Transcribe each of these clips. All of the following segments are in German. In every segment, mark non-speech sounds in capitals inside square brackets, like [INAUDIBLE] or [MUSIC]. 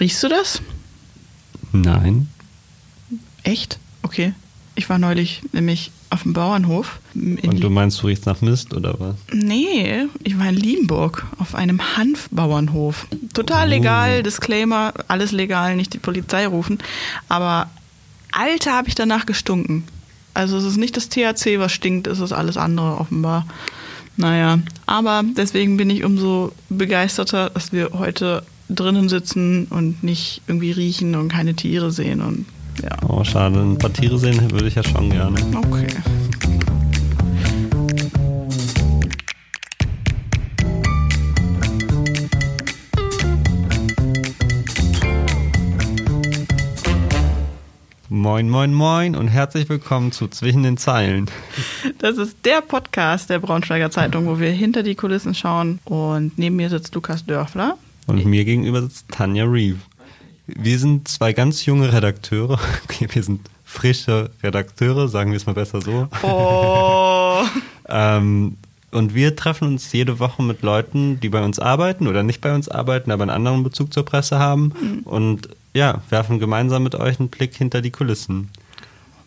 Riechst du das? Nein. Echt? Okay. Ich war neulich nämlich auf dem Bauernhof. Und du meinst, du riechst nach Mist oder was? Nee, ich war in Liebenburg auf einem Hanfbauernhof. Total Oh. legal, Disclaimer, alles legal, nicht die Polizei rufen. Aber Alter, habe ich danach gestunken. Also es ist nicht das THC, was stinkt, es ist alles andere offenbar. Naja, aber deswegen bin ich umso begeisterter, dass wir heute drinnen sitzen und nicht irgendwie riechen und keine Tiere sehen. Und ja, Oh, schade. Ein paar Tiere sehen würde ich ja schon gerne. okay. Moin, moin, moin und herzlich willkommen zu Zwischen den Zeilen. Das ist der Podcast der Braunschweiger Zeitung, wo wir hinter die Kulissen schauen. Und neben mir sitzt Lukas Dörfler. Und mir gegenüber sitzt Tanja Reeve. Wir sind zwei ganz junge Redakteure. [LAUGHS] Okay, wir sind frische Redakteure, sagen wir es mal besser so. Oh. [LAUGHS] Ähm, und wir treffen uns jede Woche mit Leuten, die bei uns arbeiten oder nicht bei uns arbeiten, aber einen anderen Bezug zur Presse haben. Und ja, werfen gemeinsam mit euch einen Blick hinter die Kulissen.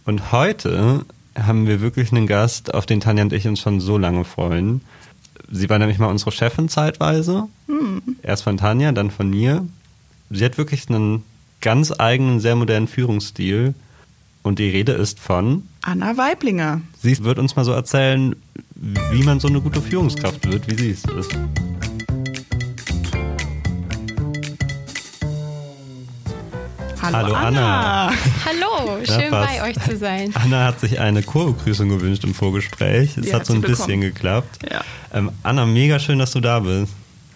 Und heute haben wir wirklich einen Gast, auf den Tanja und ich uns schon so lange freuen. Sie war nämlich mal unsere Chefin zeitweise. Erst von Tanja, dann von mir. Sie hat wirklich einen ganz eigenen, sehr modernen Führungsstil. Und die Rede ist von Anna Weiblinger. Sie wird uns mal so erzählen, wie man so eine gute Führungskraft wird, wie sie es ist. Hallo, Anna. [LAUGHS] Hallo, Ja, schön bei euch zu sein. Anna hat sich eine Kurbegrüßung gewünscht im Vorgespräch. Es hat hat so ein bisschen bekommen. geklappt. Ja. Ähm, Anna, mega schön, dass du da bist.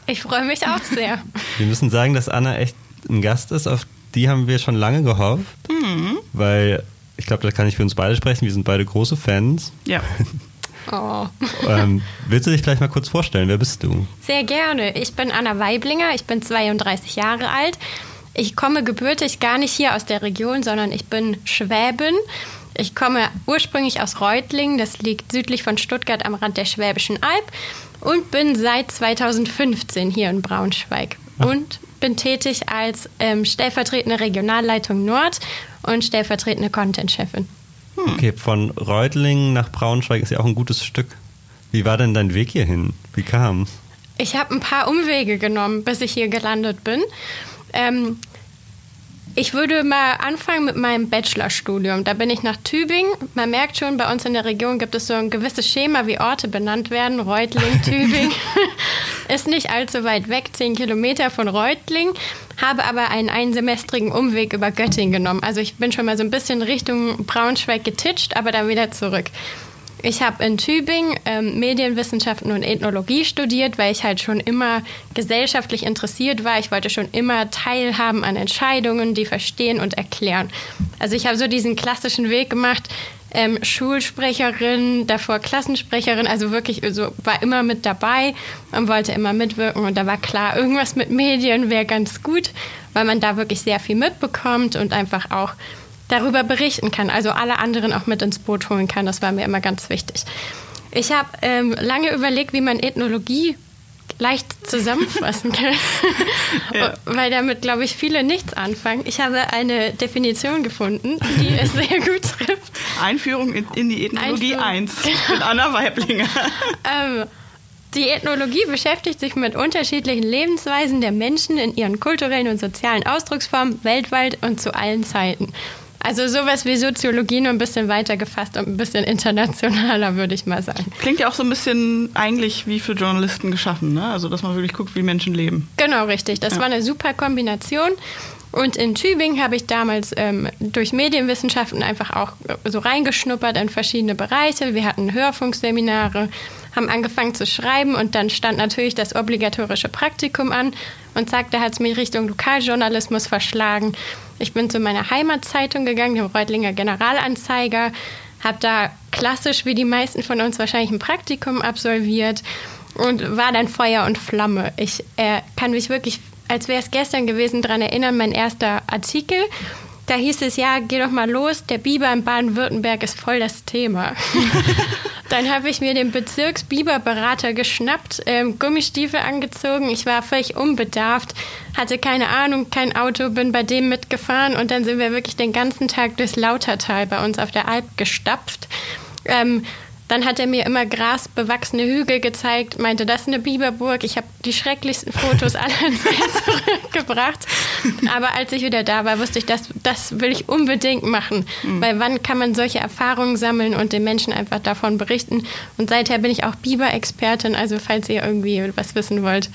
Ich freue mich auch sehr. Wir müssen sagen, dass Anna echt ein Gast ist, auf die haben wir schon lange gehofft. Mhm. Weil ich glaube, da kann ich für uns beide sprechen. Wir sind beide große Fans. Ja. [LAUGHS] Oh. ähm, willst du dich gleich mal kurz vorstellen? Wer bist du? Sehr gerne. Ich bin Anna Weiblinger, ich bin 32 Jahre alt. Ich komme gebürtig gar nicht hier aus der Region, sondern ich bin Schwäbin. Ich komme ursprünglich aus Reutlingen, das liegt südlich von Stuttgart am Rand der Schwäbischen Alb und bin seit 2015 hier in Braunschweig und bin tätig als ähm, stellvertretende Regionalleitung Nord und stellvertretende Content-Chefin. Okay, von Reutlingen nach Braunschweig ist ja auch ein gutes Stück. Wie war denn dein Weg hierhin? Wie kam's? Ich habe ein paar Umwege genommen, bis ich hier gelandet bin. Ähm, ich würde mal anfangen mit meinem Bachelorstudium. Da bin ich nach Tübingen. Man merkt schon, bei uns in der Region gibt es so ein gewisses Schema, wie Orte benannt werden. Reutling, Tübingen. [LAUGHS] Ist nicht allzu weit weg, zehn Kilometer von Reutling. Habe aber einen einsemestrigen Umweg über Göttingen genommen. Also ich bin schon mal so ein bisschen Richtung Braunschweig getitscht, aber dann wieder zurück. Ich habe in Tübingen ähm, Medienwissenschaften und Ethnologie studiert, weil ich halt schon immer gesellschaftlich interessiert war. Ich wollte schon immer teilhaben an Entscheidungen, die verstehen und erklären. Also ich habe so diesen klassischen Weg gemacht, ähm, Schulsprecherin, davor Klassensprecherin, also wirklich so, war immer mit dabei und wollte immer mitwirken. Und da war klar, irgendwas mit Medien wäre ganz gut, weil man da wirklich sehr viel mitbekommt und einfach auch darüber berichten kann, also alle anderen auch mit ins Boot holen kann. Das war mir immer ganz wichtig. Ich habe ähm, lange überlegt, wie man Ethnologie leicht zusammenfassen [LAUGHS] kann, Ja. weil damit, glaube ich, viele nichts anfangen. Ich habe eine Definition gefunden, die es [LAUGHS] sehr gut trifft. Einführung in, in die Ethnologie Einführung. 1 [LAUGHS] mit Anna Weiblinger. Ähm, die Ethnologie beschäftigt sich mit unterschiedlichen Lebensweisen der Menschen in ihren kulturellen und sozialen Ausdrucksformen weltweit und zu allen Zeiten. Also sowas wie Soziologie nur ein bisschen weiter gefasst und ein bisschen internationaler, würde ich mal sagen. Klingt ja auch so ein bisschen eigentlich wie für Journalisten geschaffen, ne? Also, dass man wirklich guckt, wie Menschen leben. Genau, richtig. Das Ja. war eine super Kombination. Und in Tübingen habe ich damals ähm, durch Medienwissenschaften einfach auch so reingeschnuppert in verschiedene Bereiche. Wir hatten Hörfunkseminare, haben angefangen zu schreiben und dann stand natürlich das obligatorische Praktikum an und zack, da hat es mich Richtung Lokaljournalismus verschlagen. Ich bin zu meiner Heimatzeitung gegangen, dem Reutlinger Generalanzeiger, habe da klassisch wie die meisten von uns wahrscheinlich ein Praktikum absolviert und war dann Feuer und Flamme. Ich äh, kann mich wirklich, als wäre es gestern gewesen, daran erinnern, mein erster Artikel. Da hieß es, ja, geh doch mal los, der Biber in Baden-Württemberg ist voll das Thema. [LAUGHS] Dann habe ich mir den Bezirksbiberberater geschnappt, ähm, Gummistiefel angezogen. Ich war völlig unbedarft, hatte keine Ahnung, kein Auto, bin bei dem mitgefahren und dann sind wir wirklich den ganzen Tag durchs Lautertal bei uns auf der Alp gestapft. Ähm, dann hat er mir immer grasbewachsene Hügel gezeigt, meinte, das ist eine Biberburg. Ich habe die schrecklichsten Fotos [LAUGHS] aller Zeit zurückgebracht. Aber als ich wieder da war, wusste ich, das, das will ich unbedingt machen. Mhm. Weil wann kann man solche Erfahrungen sammeln und den Menschen einfach davon berichten? Und seither bin ich auch Biber-Expertin. Also falls ihr irgendwie was wissen wollt,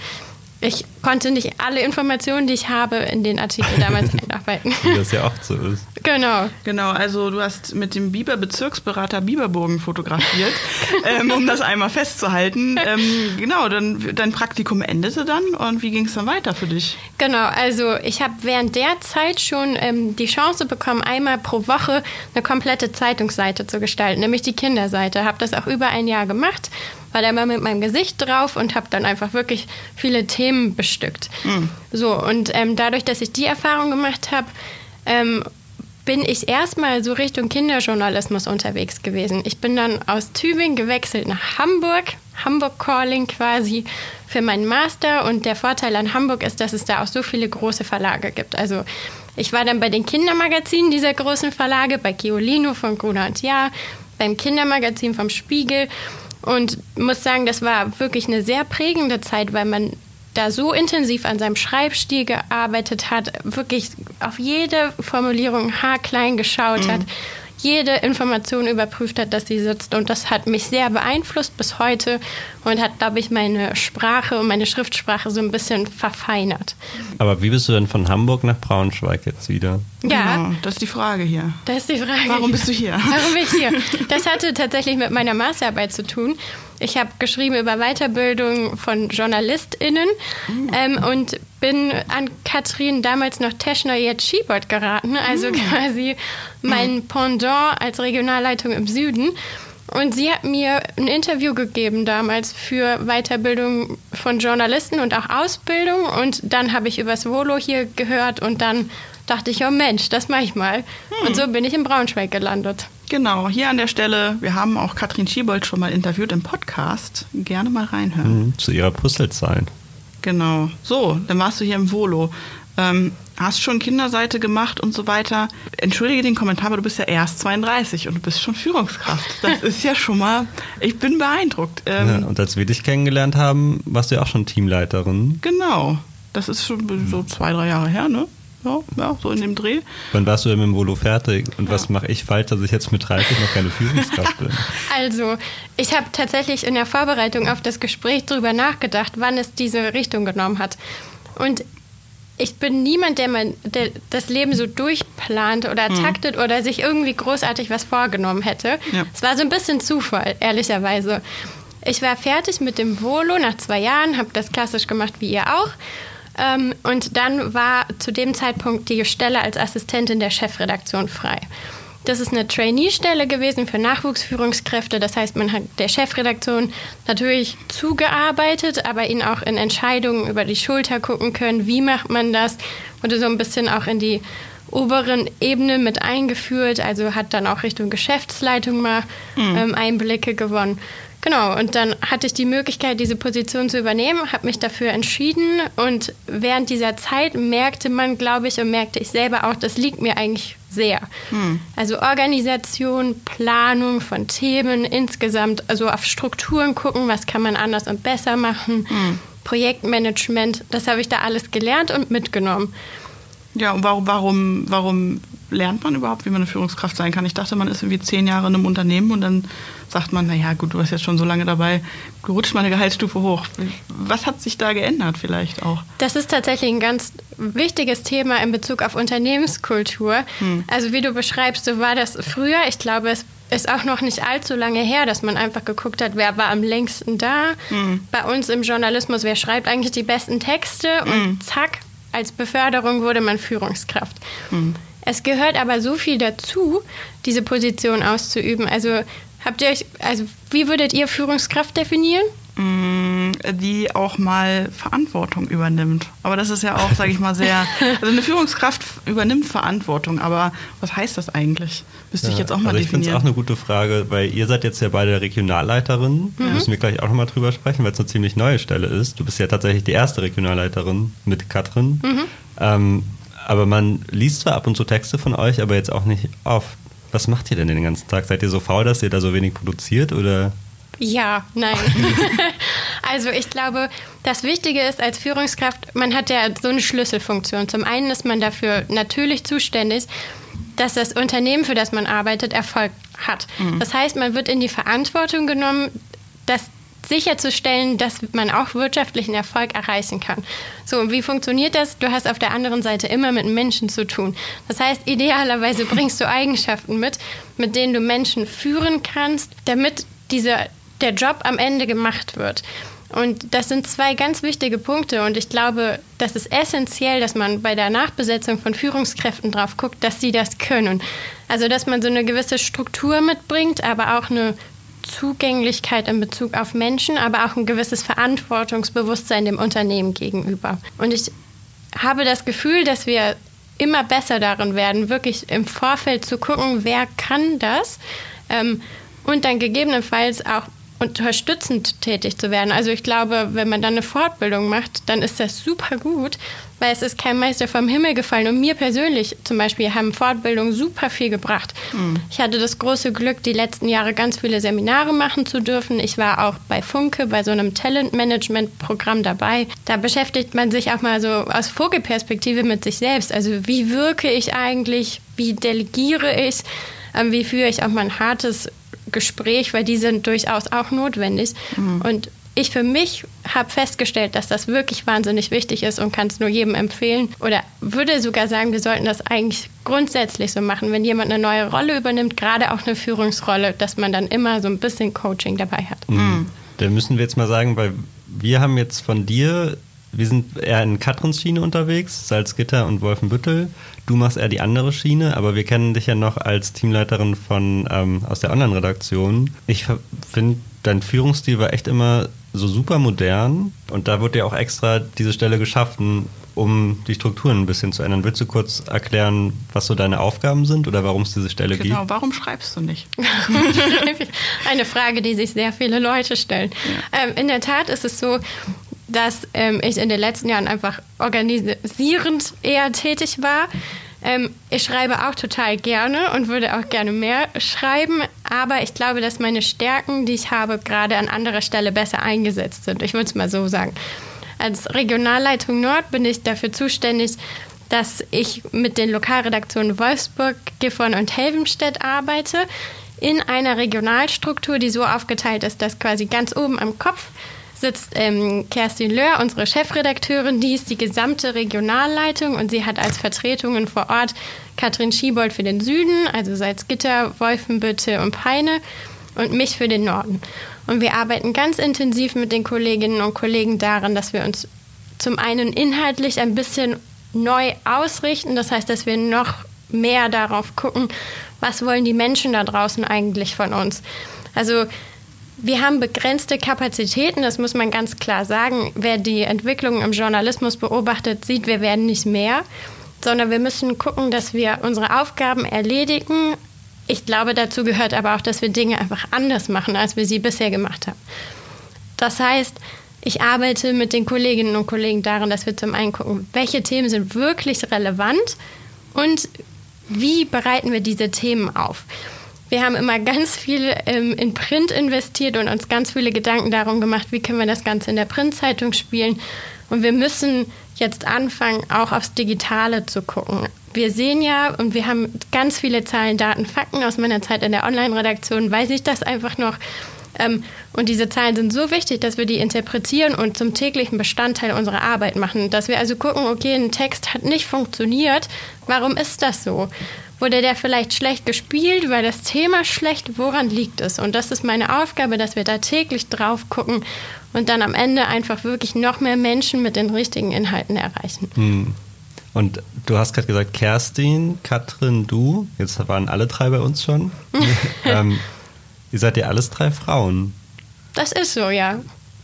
ich konnte nicht alle Informationen, die ich habe, in den Artikel damals [LAUGHS] einarbeiten. Wie das ja oft so ist. Genau. Genau, also du hast mit dem Biber-Bezirksberater Biberburgen fotografiert, [LAUGHS] ähm, um das einmal festzuhalten. Ähm, genau, dann dein Praktikum endete dann und wie ging es dann weiter für dich? Genau, also ich habe während der Zeit schon ähm, die Chance bekommen, einmal pro Woche eine komplette Zeitungsseite zu gestalten, nämlich die Kinderseite. Habe das auch über ein Jahr gemacht war da mal mit meinem Gesicht drauf und habe dann einfach wirklich viele Themen bestückt. Mhm. So, und ähm, dadurch, dass ich die Erfahrung gemacht habe, ähm, bin ich erstmal so Richtung Kinderjournalismus unterwegs gewesen. Ich bin dann aus Tübingen gewechselt nach Hamburg, Hamburg Calling quasi für meinen Master. Und der Vorteil an Hamburg ist, dass es da auch so viele große Verlage gibt. Also ich war dann bei den Kindermagazinen dieser großen Verlage, bei Giolino von Gruner und Jahr, beim Kindermagazin vom Spiegel und muss sagen, das war wirklich eine sehr prägende Zeit, weil man da so intensiv an seinem Schreibstil gearbeitet hat, wirklich auf jede Formulierung haarklein geschaut mhm. hat jede Information überprüft hat, dass sie sitzt. Und das hat mich sehr beeinflusst bis heute und hat, glaube ich, meine Sprache und meine Schriftsprache so ein bisschen verfeinert. Aber wie bist du denn von Hamburg nach Braunschweig jetzt wieder? Ja, genau, das ist die Frage hier. Das ist die Frage. Warum bist du hier? Warum bin ich hier? [LAUGHS] Das hatte tatsächlich mit meiner Masterarbeit zu tun. Ich habe geschrieben über Weiterbildung von JournalistInnen mhm. ähm, und bin an Katrin, damals noch Teschner, jetzt Schiebold geraten. Also mhm. quasi mein mhm. Pendant als Regionalleitung im Süden. Und sie hat mir ein Interview gegeben damals für Weiterbildung von Journalisten und auch Ausbildung. Und dann habe ich übers Volo hier gehört und dann dachte ich, oh Mensch, das mache ich mal. Hm. Und so bin ich in Braunschweig gelandet. Genau, hier an der Stelle, wir haben auch Katrin Schiebold schon mal interviewt im Podcast. Gerne mal reinhören. Mhm, zu ihrer Puzzlezeit. Genau. So, dann warst du hier im Volo. Ähm, hast schon Kinderseite gemacht und so weiter. Entschuldige den Kommentar, aber du bist ja erst 32 und du bist schon Führungskraft. Das [LAUGHS] ist ja schon mal, ich bin beeindruckt. Ähm, ja, und als wir dich kennengelernt haben, warst du ja auch schon Teamleiterin. Genau. Das ist schon so zwei, drei Jahre her, ne? Ja, ja, so in dem Dreh. Wann warst du denn mit dem Volo fertig? Und ja. was mache ich falsch, dass ich jetzt mit 30 noch keine Führungskraft bin? [LAUGHS] Also, ich habe tatsächlich in der Vorbereitung auf das Gespräch darüber nachgedacht, wann es diese Richtung genommen hat. Und ich bin niemand, der, mein, der das Leben so durchplant oder mhm. taktet mhm. oder sich irgendwie großartig was vorgenommen hätte. Ja. Es war so ein bisschen Zufall, ehrlicherweise. Ich war fertig mit dem Volo nach zwei Jahren, habe das klassisch gemacht wie ihr auch ähm, und dann war zu dem Zeitpunkt die Stelle als Assistentin der Chefredaktion frei. Das ist eine Trainee-Stelle gewesen für Nachwuchsführungskräfte. Das heißt, man hat der Chefredaktion natürlich zugearbeitet, aber ihnen auch in Entscheidungen über die Schulter gucken können. Wie macht man das? Wurde so ein bisschen auch in die oberen Ebenen mit eingeführt. Also hat dann auch Richtung Geschäftsleitung mal mhm. ähm, Einblicke gewonnen. Genau, und dann hatte ich die Möglichkeit, diese Position zu übernehmen, habe mich dafür entschieden und während dieser Zeit merkte man, glaube ich, und merkte ich selber auch, das liegt mir eigentlich sehr. Hm. Also Organisation, Planung von Themen insgesamt, also auf Strukturen gucken, was kann man anders und besser machen, hm. Projektmanagement, das habe ich da alles gelernt und mitgenommen. Ja, und warum, warum, warum lernt man überhaupt, wie man eine Führungskraft sein kann? Ich dachte, man ist irgendwie zehn Jahre in einem Unternehmen und dann sagt man, naja, gut, du bist jetzt schon so lange dabei, du rutschst mal eine Gehaltsstufe hoch. Was hat sich da geändert vielleicht auch? Das ist tatsächlich ein ganz wichtiges Thema in Bezug auf Unternehmenskultur. Hm. Also wie du beschreibst, so war das früher. Ich glaube, es ist auch noch nicht allzu lange her, dass man einfach geguckt hat, wer war am längsten da. Hm. Bei uns im Journalismus, wer schreibt eigentlich die besten Texte und hm. zack, als Beförderung wurde man Führungskraft. Hm. Es gehört aber so viel dazu, diese Position auszuüben. Also habt ihr euch, also wie würdet ihr Führungskraft definieren? Die auch mal Verantwortung übernimmt. Aber das ist ja auch, sage ich mal, sehr. [LAUGHS] Also eine Führungskraft übernimmt Verantwortung, aber was heißt das eigentlich? Müsste ja, ich jetzt auch mal also ich definieren. Ich finde es auch eine gute Frage, weil ihr seid jetzt ja beide Regionalleiterin. Mhm. Müssen wir gleich auch nochmal drüber sprechen, weil es eine ziemlich neue Stelle ist. Du bist ja tatsächlich die erste Regionalleiterin mit Katrin. Mhm. Ähm, aber man liest zwar ab und zu Texte von euch, aber jetzt auch nicht oft. Was macht ihr denn den ganzen Tag? Seid ihr so faul, dass ihr da so wenig produziert oder? Ja, nein. [LAUGHS] also ich glaube, das Wichtige ist als Führungskraft, man hat ja so eine Schlüsselfunktion. Zum einen ist man dafür natürlich zuständig, dass das Unternehmen, für das man arbeitet, Erfolg hat. Mhm. Das heißt, man wird in die Verantwortung genommen, dass sicherzustellen, dass man auch wirtschaftlichen Erfolg erreichen kann. So, und wie funktioniert das? Du hast auf der anderen Seite immer mit Menschen zu tun. Das heißt, idealerweise bringst du Eigenschaften mit, mit denen du Menschen führen kannst, damit dieser, der Job am Ende gemacht wird. Und das sind zwei ganz wichtige Punkte. Und ich glaube, das ist essentiell, dass man bei der Nachbesetzung von Führungskräften drauf guckt, dass sie das können. Also, dass man so eine gewisse Struktur mitbringt, aber auch eine Zugänglichkeit in Bezug auf Menschen, aber auch ein gewisses Verantwortungsbewusstsein dem Unternehmen gegenüber. Und ich habe das Gefühl, dass wir immer besser darin werden, wirklich im Vorfeld zu gucken, wer kann das ähm, und dann gegebenenfalls auch unterstützend tätig zu werden. Also ich glaube, wenn man dann eine Fortbildung macht, dann ist das super gut, weil es ist kein Meister vom Himmel gefallen. Und mir persönlich zum Beispiel haben Fortbildungen super viel gebracht. Mhm. Ich hatte das große Glück, die letzten Jahre ganz viele Seminare machen zu dürfen. Ich war auch bei Funke, bei so einem Talent-Management-Programm dabei. Da beschäftigt man sich auch mal so aus Vogelperspektive mit sich selbst. Also wie wirke ich eigentlich? Wie delegiere ich? Ähm, wie führe ich auch mal ein hartes Gespräch, weil die sind durchaus auch notwendig. Mhm. Und ich für mich habe festgestellt, dass das wirklich wahnsinnig wichtig ist und kann es nur jedem empfehlen. Oder würde sogar sagen, wir sollten das eigentlich grundsätzlich so machen, wenn jemand eine neue Rolle übernimmt, gerade auch eine Führungsrolle, dass man dann immer so ein bisschen Coaching dabei hat. Mhm. Da müssen wir jetzt mal sagen, weil wir haben jetzt von dir wir sind eher in Katrins Schiene unterwegs, Salzgitter und Wolfenbüttel. Du machst eher die andere Schiene, aber wir kennen dich ja noch als Teamleiterin von ähm, aus der Online-Redaktion. Ich finde, dein Führungsstil war echt immer so super modern und da wurde ja auch extra diese Stelle geschaffen, um die Strukturen ein bisschen zu ändern. Willst du kurz erklären, was so deine Aufgaben sind oder warum es diese Stelle genau, gibt? Genau, warum schreibst du nicht? [LAUGHS] Eine Frage, die sich sehr viele Leute stellen. Ja. Ähm, in der Tat ist es so, dass ähm, ich in den letzten Jahren einfach organisierend eher tätig war. Ähm, ich schreibe auch total gerne und würde auch gerne mehr schreiben, aber ich glaube, dass meine Stärken, die ich habe, gerade an anderer Stelle besser eingesetzt sind. Ich würde es mal so sagen. Als Regionalleitung Nord bin ich dafür zuständig, dass ich mit den Lokalredaktionen Wolfsburg, Gifhorn und Helvenstedt arbeite in einer Regionalstruktur, die so aufgeteilt ist, dass quasi ganz oben am Kopf sitzt ähm, Kerstin Löhr, unsere Chefredakteurin, die ist die gesamte Regionalleitung und sie hat als Vertretungen vor Ort Katrin Schiebold für den Süden, also Salzgitter, Wolfenbüttel und Peine und mich für den Norden. Und wir arbeiten ganz intensiv mit den Kolleginnen und Kollegen daran, dass wir uns zum einen inhaltlich ein bisschen neu ausrichten, das heißt, dass wir noch mehr darauf gucken, was wollen die Menschen da draußen eigentlich von uns. Also wir haben begrenzte Kapazitäten, das muss man ganz klar sagen. Wer die Entwicklung im Journalismus beobachtet, sieht, wir werden nicht mehr, sondern wir müssen gucken, dass wir unsere Aufgaben erledigen. Ich glaube, dazu gehört aber auch, dass wir Dinge einfach anders machen, als wir sie bisher gemacht haben. Das heißt, ich arbeite mit den Kolleginnen und Kollegen daran, dass wir zum einen gucken, welche Themen sind wirklich relevant und wie bereiten wir diese Themen auf. Wir haben immer ganz viel ähm, in Print investiert und uns ganz viele Gedanken darum gemacht, wie können wir das Ganze in der Printzeitung spielen. Und wir müssen jetzt anfangen, auch aufs Digitale zu gucken. Wir sehen ja und wir haben ganz viele Zahlen, Daten, Fakten aus meiner Zeit in der Online-Redaktion, weiß ich das einfach noch. Ähm, und diese Zahlen sind so wichtig, dass wir die interpretieren und zum täglichen Bestandteil unserer Arbeit machen. Dass wir also gucken, okay, ein Text hat nicht funktioniert. Warum ist das so? Wurde der vielleicht schlecht gespielt? War das Thema schlecht? Woran liegt es? Und das ist meine Aufgabe, dass wir da täglich drauf gucken und dann am Ende einfach wirklich noch mehr Menschen mit den richtigen Inhalten erreichen. Hm. Und du hast gerade gesagt, Kerstin, Katrin, du, jetzt waren alle drei bei uns schon. [LAUGHS] ähm, ihr seid ja alles drei Frauen. Das ist so, ja.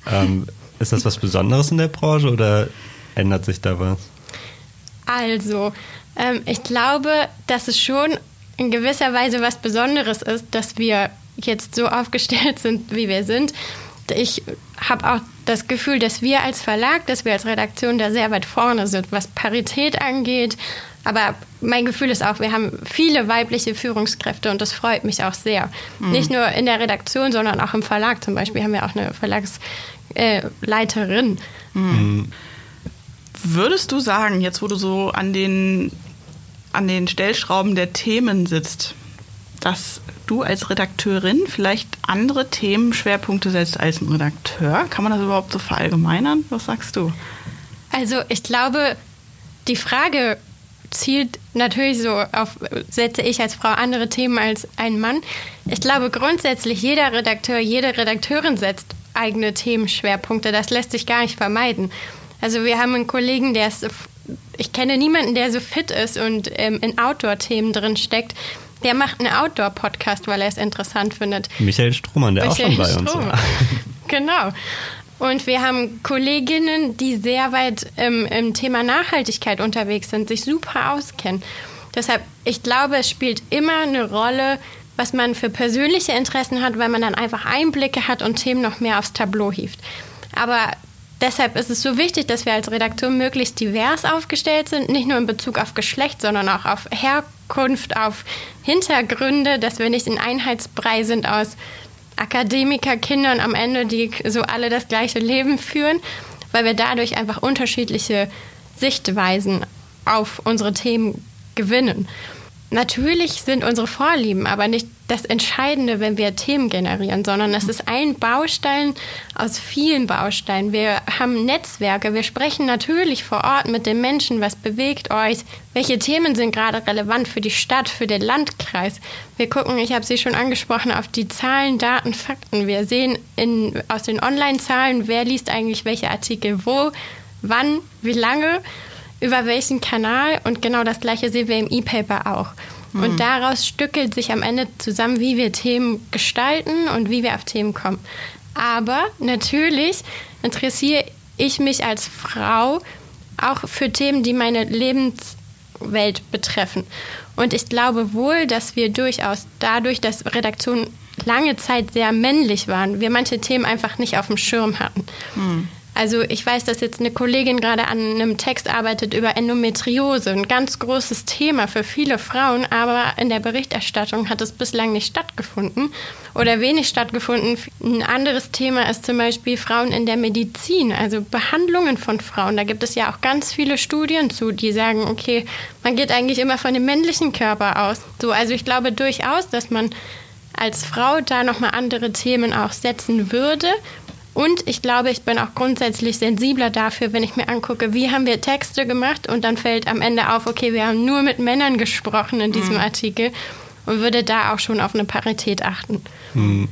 Ähm, Ist das was Besonderes in der Branche oder ändert sich da was? Also, ähm, ich glaube, dass es schon in gewisser Weise was Besonderes ist, dass wir jetzt so aufgestellt [LAUGHS] sind, wie wir sind. Ich habe auch das Gefühl, dass wir als Verlag, dass wir als Redaktion da sehr weit vorne sind, was Parität angeht. Aber mein Gefühl ist auch, wir haben viele weibliche Führungskräfte und das freut mich auch sehr. Mhm. Nicht nur in der Redaktion, sondern auch im Verlag zum Beispiel haben wir auch eine Verlagsleiterin. Äh, mhm. Würdest du sagen, jetzt wo du so an den, an den Stellschrauben der Themen sitzt, dass du als Redakteurin vielleicht andere Themenschwerpunkte setzt als ein Redakteur? Kann man das überhaupt so verallgemeinern? Was sagst du? Also ich glaube, die Frage zielt natürlich so auf, setze ich als Frau andere Themen als ein Mann. Ich glaube grundsätzlich, jeder Redakteur, jede Redakteurin setzt eigene Themenschwerpunkte. Das lässt sich gar nicht vermeiden. Also wir haben einen Kollegen, der ist, ich kenne niemanden, der so fit ist und ähm, in Outdoor-Themen drin steckt. Der macht einen Outdoor-Podcast, weil er es interessant findet. Michael Strohmann, der Michael auch schon bei Strohmann. uns war. [LAUGHS] genau. Und wir haben Kolleginnen, die sehr weit ähm, im Thema Nachhaltigkeit unterwegs sind, sich super auskennen. Deshalb, ich glaube, es spielt immer eine Rolle, was man für persönliche Interessen hat, weil man dann einfach Einblicke hat und Themen noch mehr aufs Tableau hieft. Aber deshalb ist es so wichtig, dass wir als Redaktion möglichst divers aufgestellt sind, nicht nur in Bezug auf Geschlecht, sondern auch auf Herkunft, auf Hintergründe, dass wir nicht in Einheitsbrei sind aus Akademikerkindern am Ende, die so alle das gleiche Leben führen, weil wir dadurch einfach unterschiedliche Sichtweisen auf unsere Themen gewinnen. Natürlich sind unsere Vorlieben aber nicht das Entscheidende, wenn wir Themen generieren, sondern es ist ein Baustein aus vielen Bausteinen. Wir haben Netzwerke, wir sprechen natürlich vor Ort mit den Menschen, was bewegt euch, welche Themen sind gerade relevant für die Stadt, für den Landkreis. Wir gucken, ich habe Sie schon angesprochen, auf die Zahlen, Daten, Fakten. Wir sehen in, aus den Online-Zahlen, wer liest eigentlich welche Artikel wo, wann, wie lange über welchen Kanal und genau das gleiche sehen wir im E-Paper auch. Mhm. Und daraus stückelt sich am Ende zusammen, wie wir Themen gestalten und wie wir auf Themen kommen. Aber natürlich interessiere ich mich als Frau auch für Themen, die meine Lebenswelt betreffen. Und ich glaube wohl, dass wir durchaus dadurch, dass Redaktionen lange Zeit sehr männlich waren, wir manche Themen einfach nicht auf dem Schirm hatten. Mhm. Also ich weiß, dass jetzt eine Kollegin gerade an einem Text arbeitet über Endometriose, ein ganz großes Thema für viele Frauen, aber in der Berichterstattung hat es bislang nicht stattgefunden oder wenig stattgefunden. Ein anderes Thema ist zum Beispiel Frauen in der Medizin, also Behandlungen von Frauen. Da gibt es ja auch ganz viele Studien zu, die sagen, okay, man geht eigentlich immer von dem männlichen Körper aus. So, also ich glaube durchaus, dass man als Frau da nochmal andere Themen auch setzen würde und ich glaube, ich bin auch grundsätzlich sensibler dafür, wenn ich mir angucke, wie haben wir Texte gemacht und dann fällt am Ende auf, okay, wir haben nur mit Männern gesprochen in diesem mhm. Artikel und würde da auch schon auf eine Parität achten. Mhm.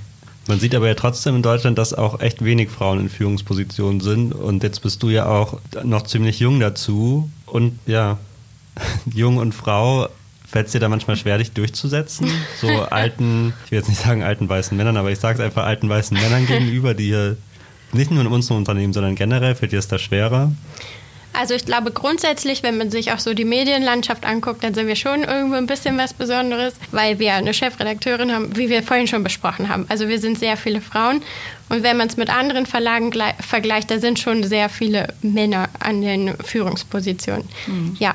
Man sieht aber ja trotzdem in Deutschland, dass auch echt wenig Frauen in Führungspositionen sind. Und jetzt bist du ja auch noch ziemlich jung dazu. Und ja, [LAUGHS] jung und Frau, fällt es dir da manchmal schwer, dich durchzusetzen? So [LAUGHS] alten, ich will jetzt nicht sagen alten weißen Männern, aber ich sage es einfach alten weißen Männern [LAUGHS] gegenüber, die hier nicht nur in unserem Unternehmen, sondern generell fällt dir es da schwerer? Also ich glaube grundsätzlich, wenn man sich auch so die Medienlandschaft anguckt, dann sind wir schon irgendwo ein bisschen was Besonderes, weil wir eine Chefredakteurin haben, wie wir vorhin schon besprochen haben. Also wir sind sehr viele Frauen und wenn man es mit anderen Verlagen vergleicht, da sind schon sehr viele Männer an den Führungspositionen. Mhm. Ja.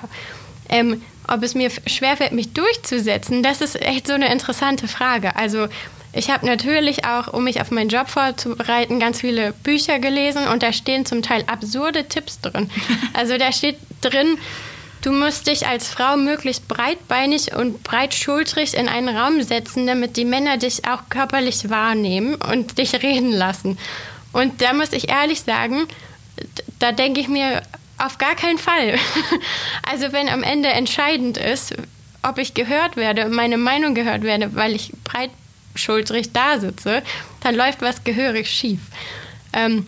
Ähm, ob es mir schwerfällt, mich durchzusetzen, das ist echt so eine interessante Frage. Also ich habe natürlich auch, um mich auf meinen Job vorzubereiten, ganz viele Bücher gelesen und da stehen zum Teil absurde Tipps drin. [LAUGHS] Also da steht drin, du musst dich als Frau möglichst breitbeinig und breitschultrig in einen Raum setzen, damit die Männer dich auch körperlich wahrnehmen und dich reden lassen. Und da muss ich ehrlich sagen, da denke ich mir auf gar keinen Fall. [LAUGHS] Also wenn am Ende entscheidend ist, ob ich gehört werde, meine Meinung gehört werde, weil ich breit schultrig da sitze, dann läuft was gehörig schief. Ähm,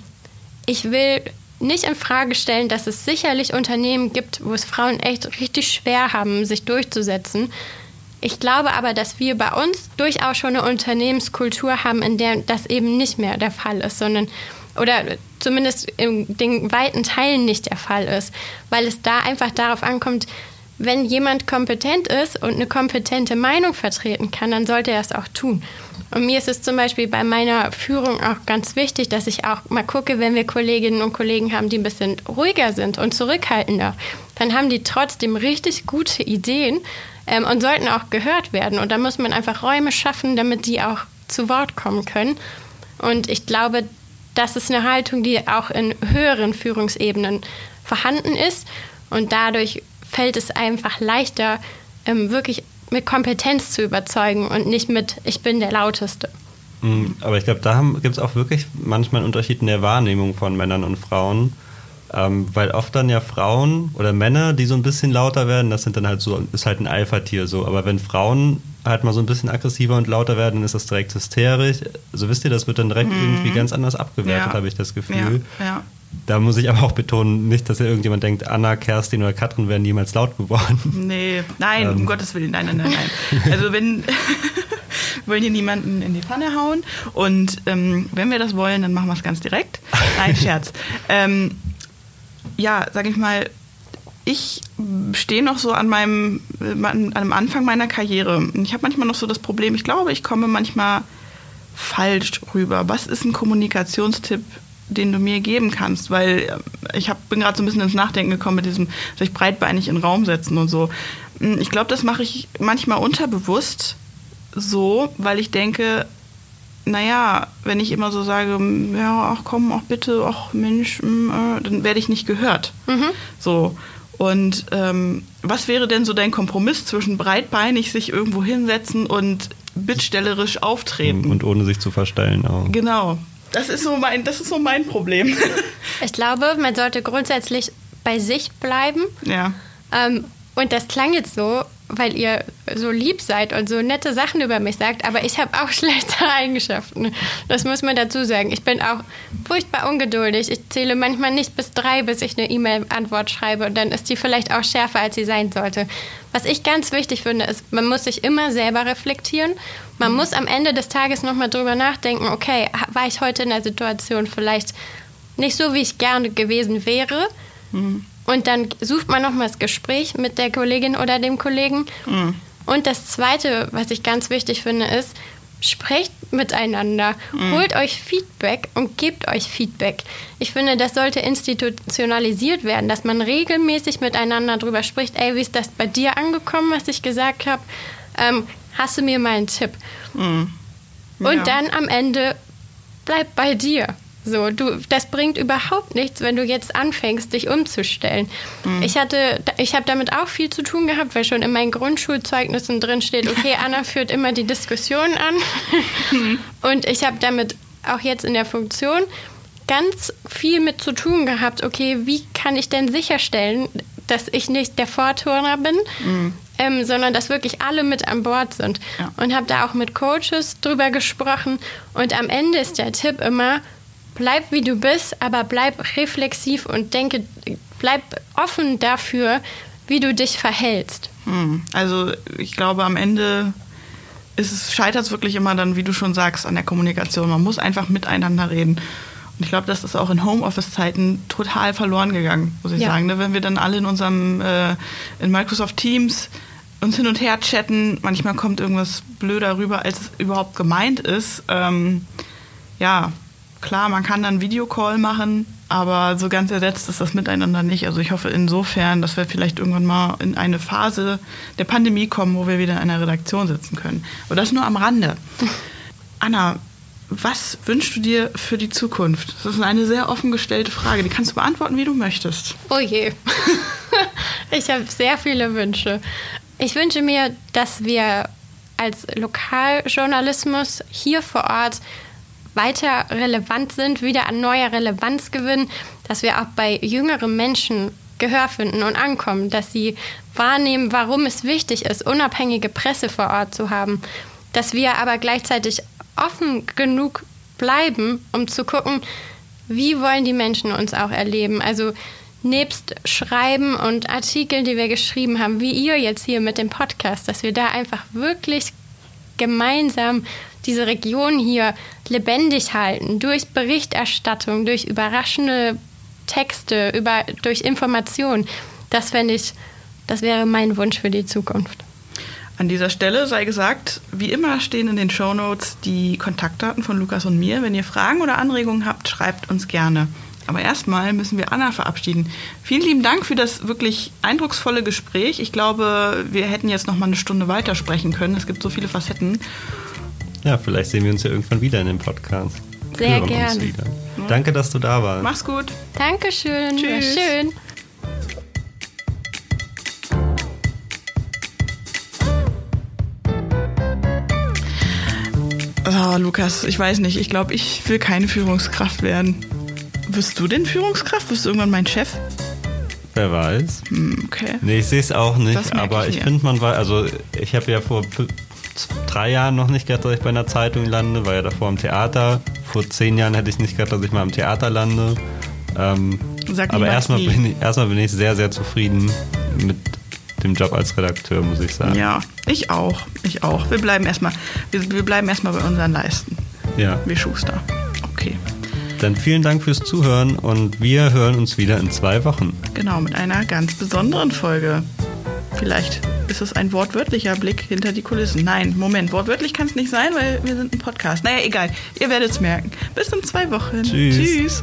ich will nicht in Frage stellen, dass es sicherlich Unternehmen gibt, wo es Frauen echt richtig schwer haben, sich durchzusetzen. Ich glaube aber, dass wir bei uns durchaus schon eine Unternehmenskultur haben, in der das eben nicht mehr der Fall ist, sondern oder zumindest in den weiten Teilen nicht der Fall ist, weil es da einfach darauf ankommt, wenn jemand kompetent ist und eine kompetente Meinung vertreten kann, dann sollte er es auch tun. Und mir ist es zum Beispiel bei meiner Führung auch ganz wichtig, dass ich auch mal gucke, wenn wir Kolleginnen und Kollegen haben, die ein bisschen ruhiger sind und zurückhaltender, dann haben die trotzdem richtig gute Ideen ähm, und sollten auch gehört werden. Und da muss man einfach Räume schaffen, damit die auch zu Wort kommen können. Und ich glaube, das ist eine Haltung, die auch in höheren Führungsebenen vorhanden ist. Und dadurch fällt es einfach leichter, ähm, wirklich mit Kompetenz zu überzeugen und nicht mit, ich bin der Lauteste. Mhm, aber ich glaube, da gibt es auch wirklich manchmal einen Unterschied in der Wahrnehmung von Männern und Frauen. Ähm, weil oft dann ja Frauen oder Männer, die so ein bisschen lauter werden, das sind dann halt so, ist halt ein Alpha-Tier so. Aber wenn Frauen halt mal so ein bisschen aggressiver und lauter werden, dann ist das direkt hysterisch. Also wisst ihr, das wird dann direkt mhm. irgendwie ganz anders abgewertet, ja. habe ich das Gefühl. Ja, ja. Da muss ich aber auch betonen, nicht, dass ja irgendjemand denkt, Anna, Kerstin oder Katrin wären niemals laut geworden. Nee, nein, ähm. um Gottes Willen, nein, nein, nein, nein. Also wenn [LAUGHS] wollen hier niemanden in die Pfanne hauen und ähm, wenn wir das wollen, dann machen wir es ganz direkt. Nein, Scherz. [LAUGHS] ähm, ja, sag ich mal, ich stehe noch so an meinem an einem Anfang meiner Karriere. Ich habe manchmal noch so das Problem, ich glaube, ich komme manchmal falsch rüber. Was ist ein Kommunikationstipp, den du mir geben kannst? Weil äh, ich hab, bin gerade so ein bisschen ins Nachdenken gekommen mit diesem sich breitbeinig in den Raum setzen und so. Hm, ich glaube, das mache ich manchmal unterbewusst so, weil ich denke, naja, wenn ich immer so sage, ja, ach komm, ach bitte, ach Mensch, hm, äh, dann werde ich nicht gehört. Mhm. So. Und ähm, was wäre denn so dein Kompromiss zwischen breitbeinig sich irgendwo hinsetzen und bittstellerisch auftreten? Und ohne sich zu verstellen auch. Genau. Das ist so mein, das ist so mein Problem. [LAUGHS] Ich glaube, man sollte grundsätzlich bei sich bleiben. Ja. Ähm, und das klang jetzt so, weil ihr so lieb seid und so nette Sachen über mich sagt, aber ich habe auch [LAUGHS] schlechte Eigenschaften. Das muss man dazu sagen. Ich bin auch furchtbar ungeduldig. Ich zähle manchmal nicht bis drei, bis ich eine E-Mail-Antwort schreibe und dann ist die vielleicht auch schärfer, als sie sein sollte. Was ich ganz wichtig finde, ist, man muss sich immer selber reflektieren. Man muss am Ende des Tages nochmal drüber nachdenken, okay, war ich heute in der Situation vielleicht nicht so, wie ich gerne gewesen wäre? Mhm. Und dann sucht man nochmal das Gespräch mit der Kollegin oder dem Kollegen. Mhm. Und das Zweite, was ich ganz wichtig finde, ist, sprecht miteinander, mhm. holt euch Feedback und gebt euch Feedback. Ich finde, das sollte institutionalisiert werden, dass man regelmäßig miteinander darüber spricht, ey, wie ist das bei dir angekommen, was ich gesagt habe? Ähm, hast du mir mal einen Tipp? Mhm. Ja. Und dann am Ende bleib bei dir. So, du, das bringt überhaupt nichts, wenn du jetzt anfängst, dich umzustellen. Mhm. Ich hatte, ich habe damit auch viel zu tun gehabt, weil schon in meinen Grundschulzeugnissen drin steht, okay, [LAUGHS] Anna führt immer die Diskussion an. Mhm. Und ich habe damit auch jetzt in der Funktion ganz viel mit zu tun gehabt, okay, wie kann ich denn sicherstellen, dass ich nicht der Vorturner bin, mhm. ähm, sondern dass wirklich alle mit an Bord sind. Ja. Und habe da auch mit Coaches drüber gesprochen. Und am Ende ist der Tipp immer, bleib wie du bist, aber bleib reflexiv und denke, bleib offen dafür, wie du dich verhältst. Hm. Also ich glaube, am Ende scheitert es wirklich immer dann, wie du schon sagst, an der Kommunikation. Man muss einfach miteinander reden. Und ich glaube, das ist auch in Homeoffice-Zeiten total verloren gegangen, muss ich ja. sagen. Ne? Wenn wir dann alle in unserem, äh, in Microsoft Teams uns hin und her chatten, manchmal kommt irgendwas blöder rüber, als es überhaupt gemeint ist. Ähm, ja, klar, man kann dann Videocall machen, aber so ganz ersetzt ist das miteinander nicht. Also ich hoffe insofern, dass wir vielleicht irgendwann mal in eine Phase der Pandemie kommen, wo wir wieder in einer Redaktion sitzen können. Aber das nur am Rande. [LAUGHS] Anna, was wünschst du dir für die Zukunft? Das ist eine sehr offen gestellte Frage. Die kannst du beantworten, wie du möchtest. Oh je. [LAUGHS] ich habe sehr viele Wünsche. Ich wünsche mir, dass wir als Lokaljournalismus hier vor Ort weiter relevant sind, wieder an neuer Relevanz gewinnen, dass wir auch bei jüngeren Menschen Gehör finden und ankommen, dass sie wahrnehmen, warum es wichtig ist, unabhängige Presse vor Ort zu haben, dass wir aber gleichzeitig offen genug bleiben, um zu gucken, wie wollen die Menschen uns auch erleben. Also nebst Schreiben und Artikeln, die wir geschrieben haben, wie ihr jetzt hier mit dem Podcast, dass wir da einfach wirklich gemeinsam diese Region hier lebendig halten durch Berichterstattung, durch überraschende Texte, über, durch Informationen. Das fände ich, das wäre mein Wunsch für die Zukunft. An dieser Stelle sei gesagt, wie immer stehen in den Show Notes die Kontaktdaten von Lukas und mir. Wenn ihr Fragen oder Anregungen habt, schreibt uns gerne. Aber erstmal müssen wir Anna verabschieden. Vielen lieben Dank für das wirklich eindrucksvolle Gespräch. Ich glaube, wir hätten jetzt noch mal eine Stunde weitersprechen können. Es gibt so viele Facetten. Ja, vielleicht sehen wir uns ja irgendwann wieder in dem Podcast. Sehr Hören gerne. Danke, dass du da warst. Mach's gut. Dankeschön. Tschüss. War schön. Oh, Lukas, ich weiß nicht. Ich glaube, ich will keine Führungskraft werden. Wirst du denn Führungskraft? Wirst du irgendwann mein Chef? Wer weiß. Hm, okay. Nee, ich sehe es auch nicht, aber ich, ich finde, man war, also ich habe ja vor drei Jahren noch nicht gedacht, dass ich bei einer Zeitung lande, war ja davor im Theater. Vor zehn Jahren hätte ich nicht gedacht, dass ich mal im Theater lande. Ähm, aber erstmal bin, ich, erstmal bin ich sehr, sehr zufrieden mit dem Job als Redakteur, muss ich sagen. Ja, ich auch. Ich auch. Wir bleiben erstmal, wir, wir bleiben erstmal bei unseren Leisten. Ja. Wir Schuster. Okay. Dann vielen Dank fürs Zuhören und wir hören uns wieder in zwei Wochen. Genau, mit einer ganz besonderen Folge. Vielleicht ist es ein wortwörtlicher Blick hinter die Kulissen. Nein, Moment, wortwörtlich kann es nicht sein, weil wir sind ein Podcast. Naja, egal. Ihr werdet es merken. Bis in zwei Wochen. Tschüss. Tschüss.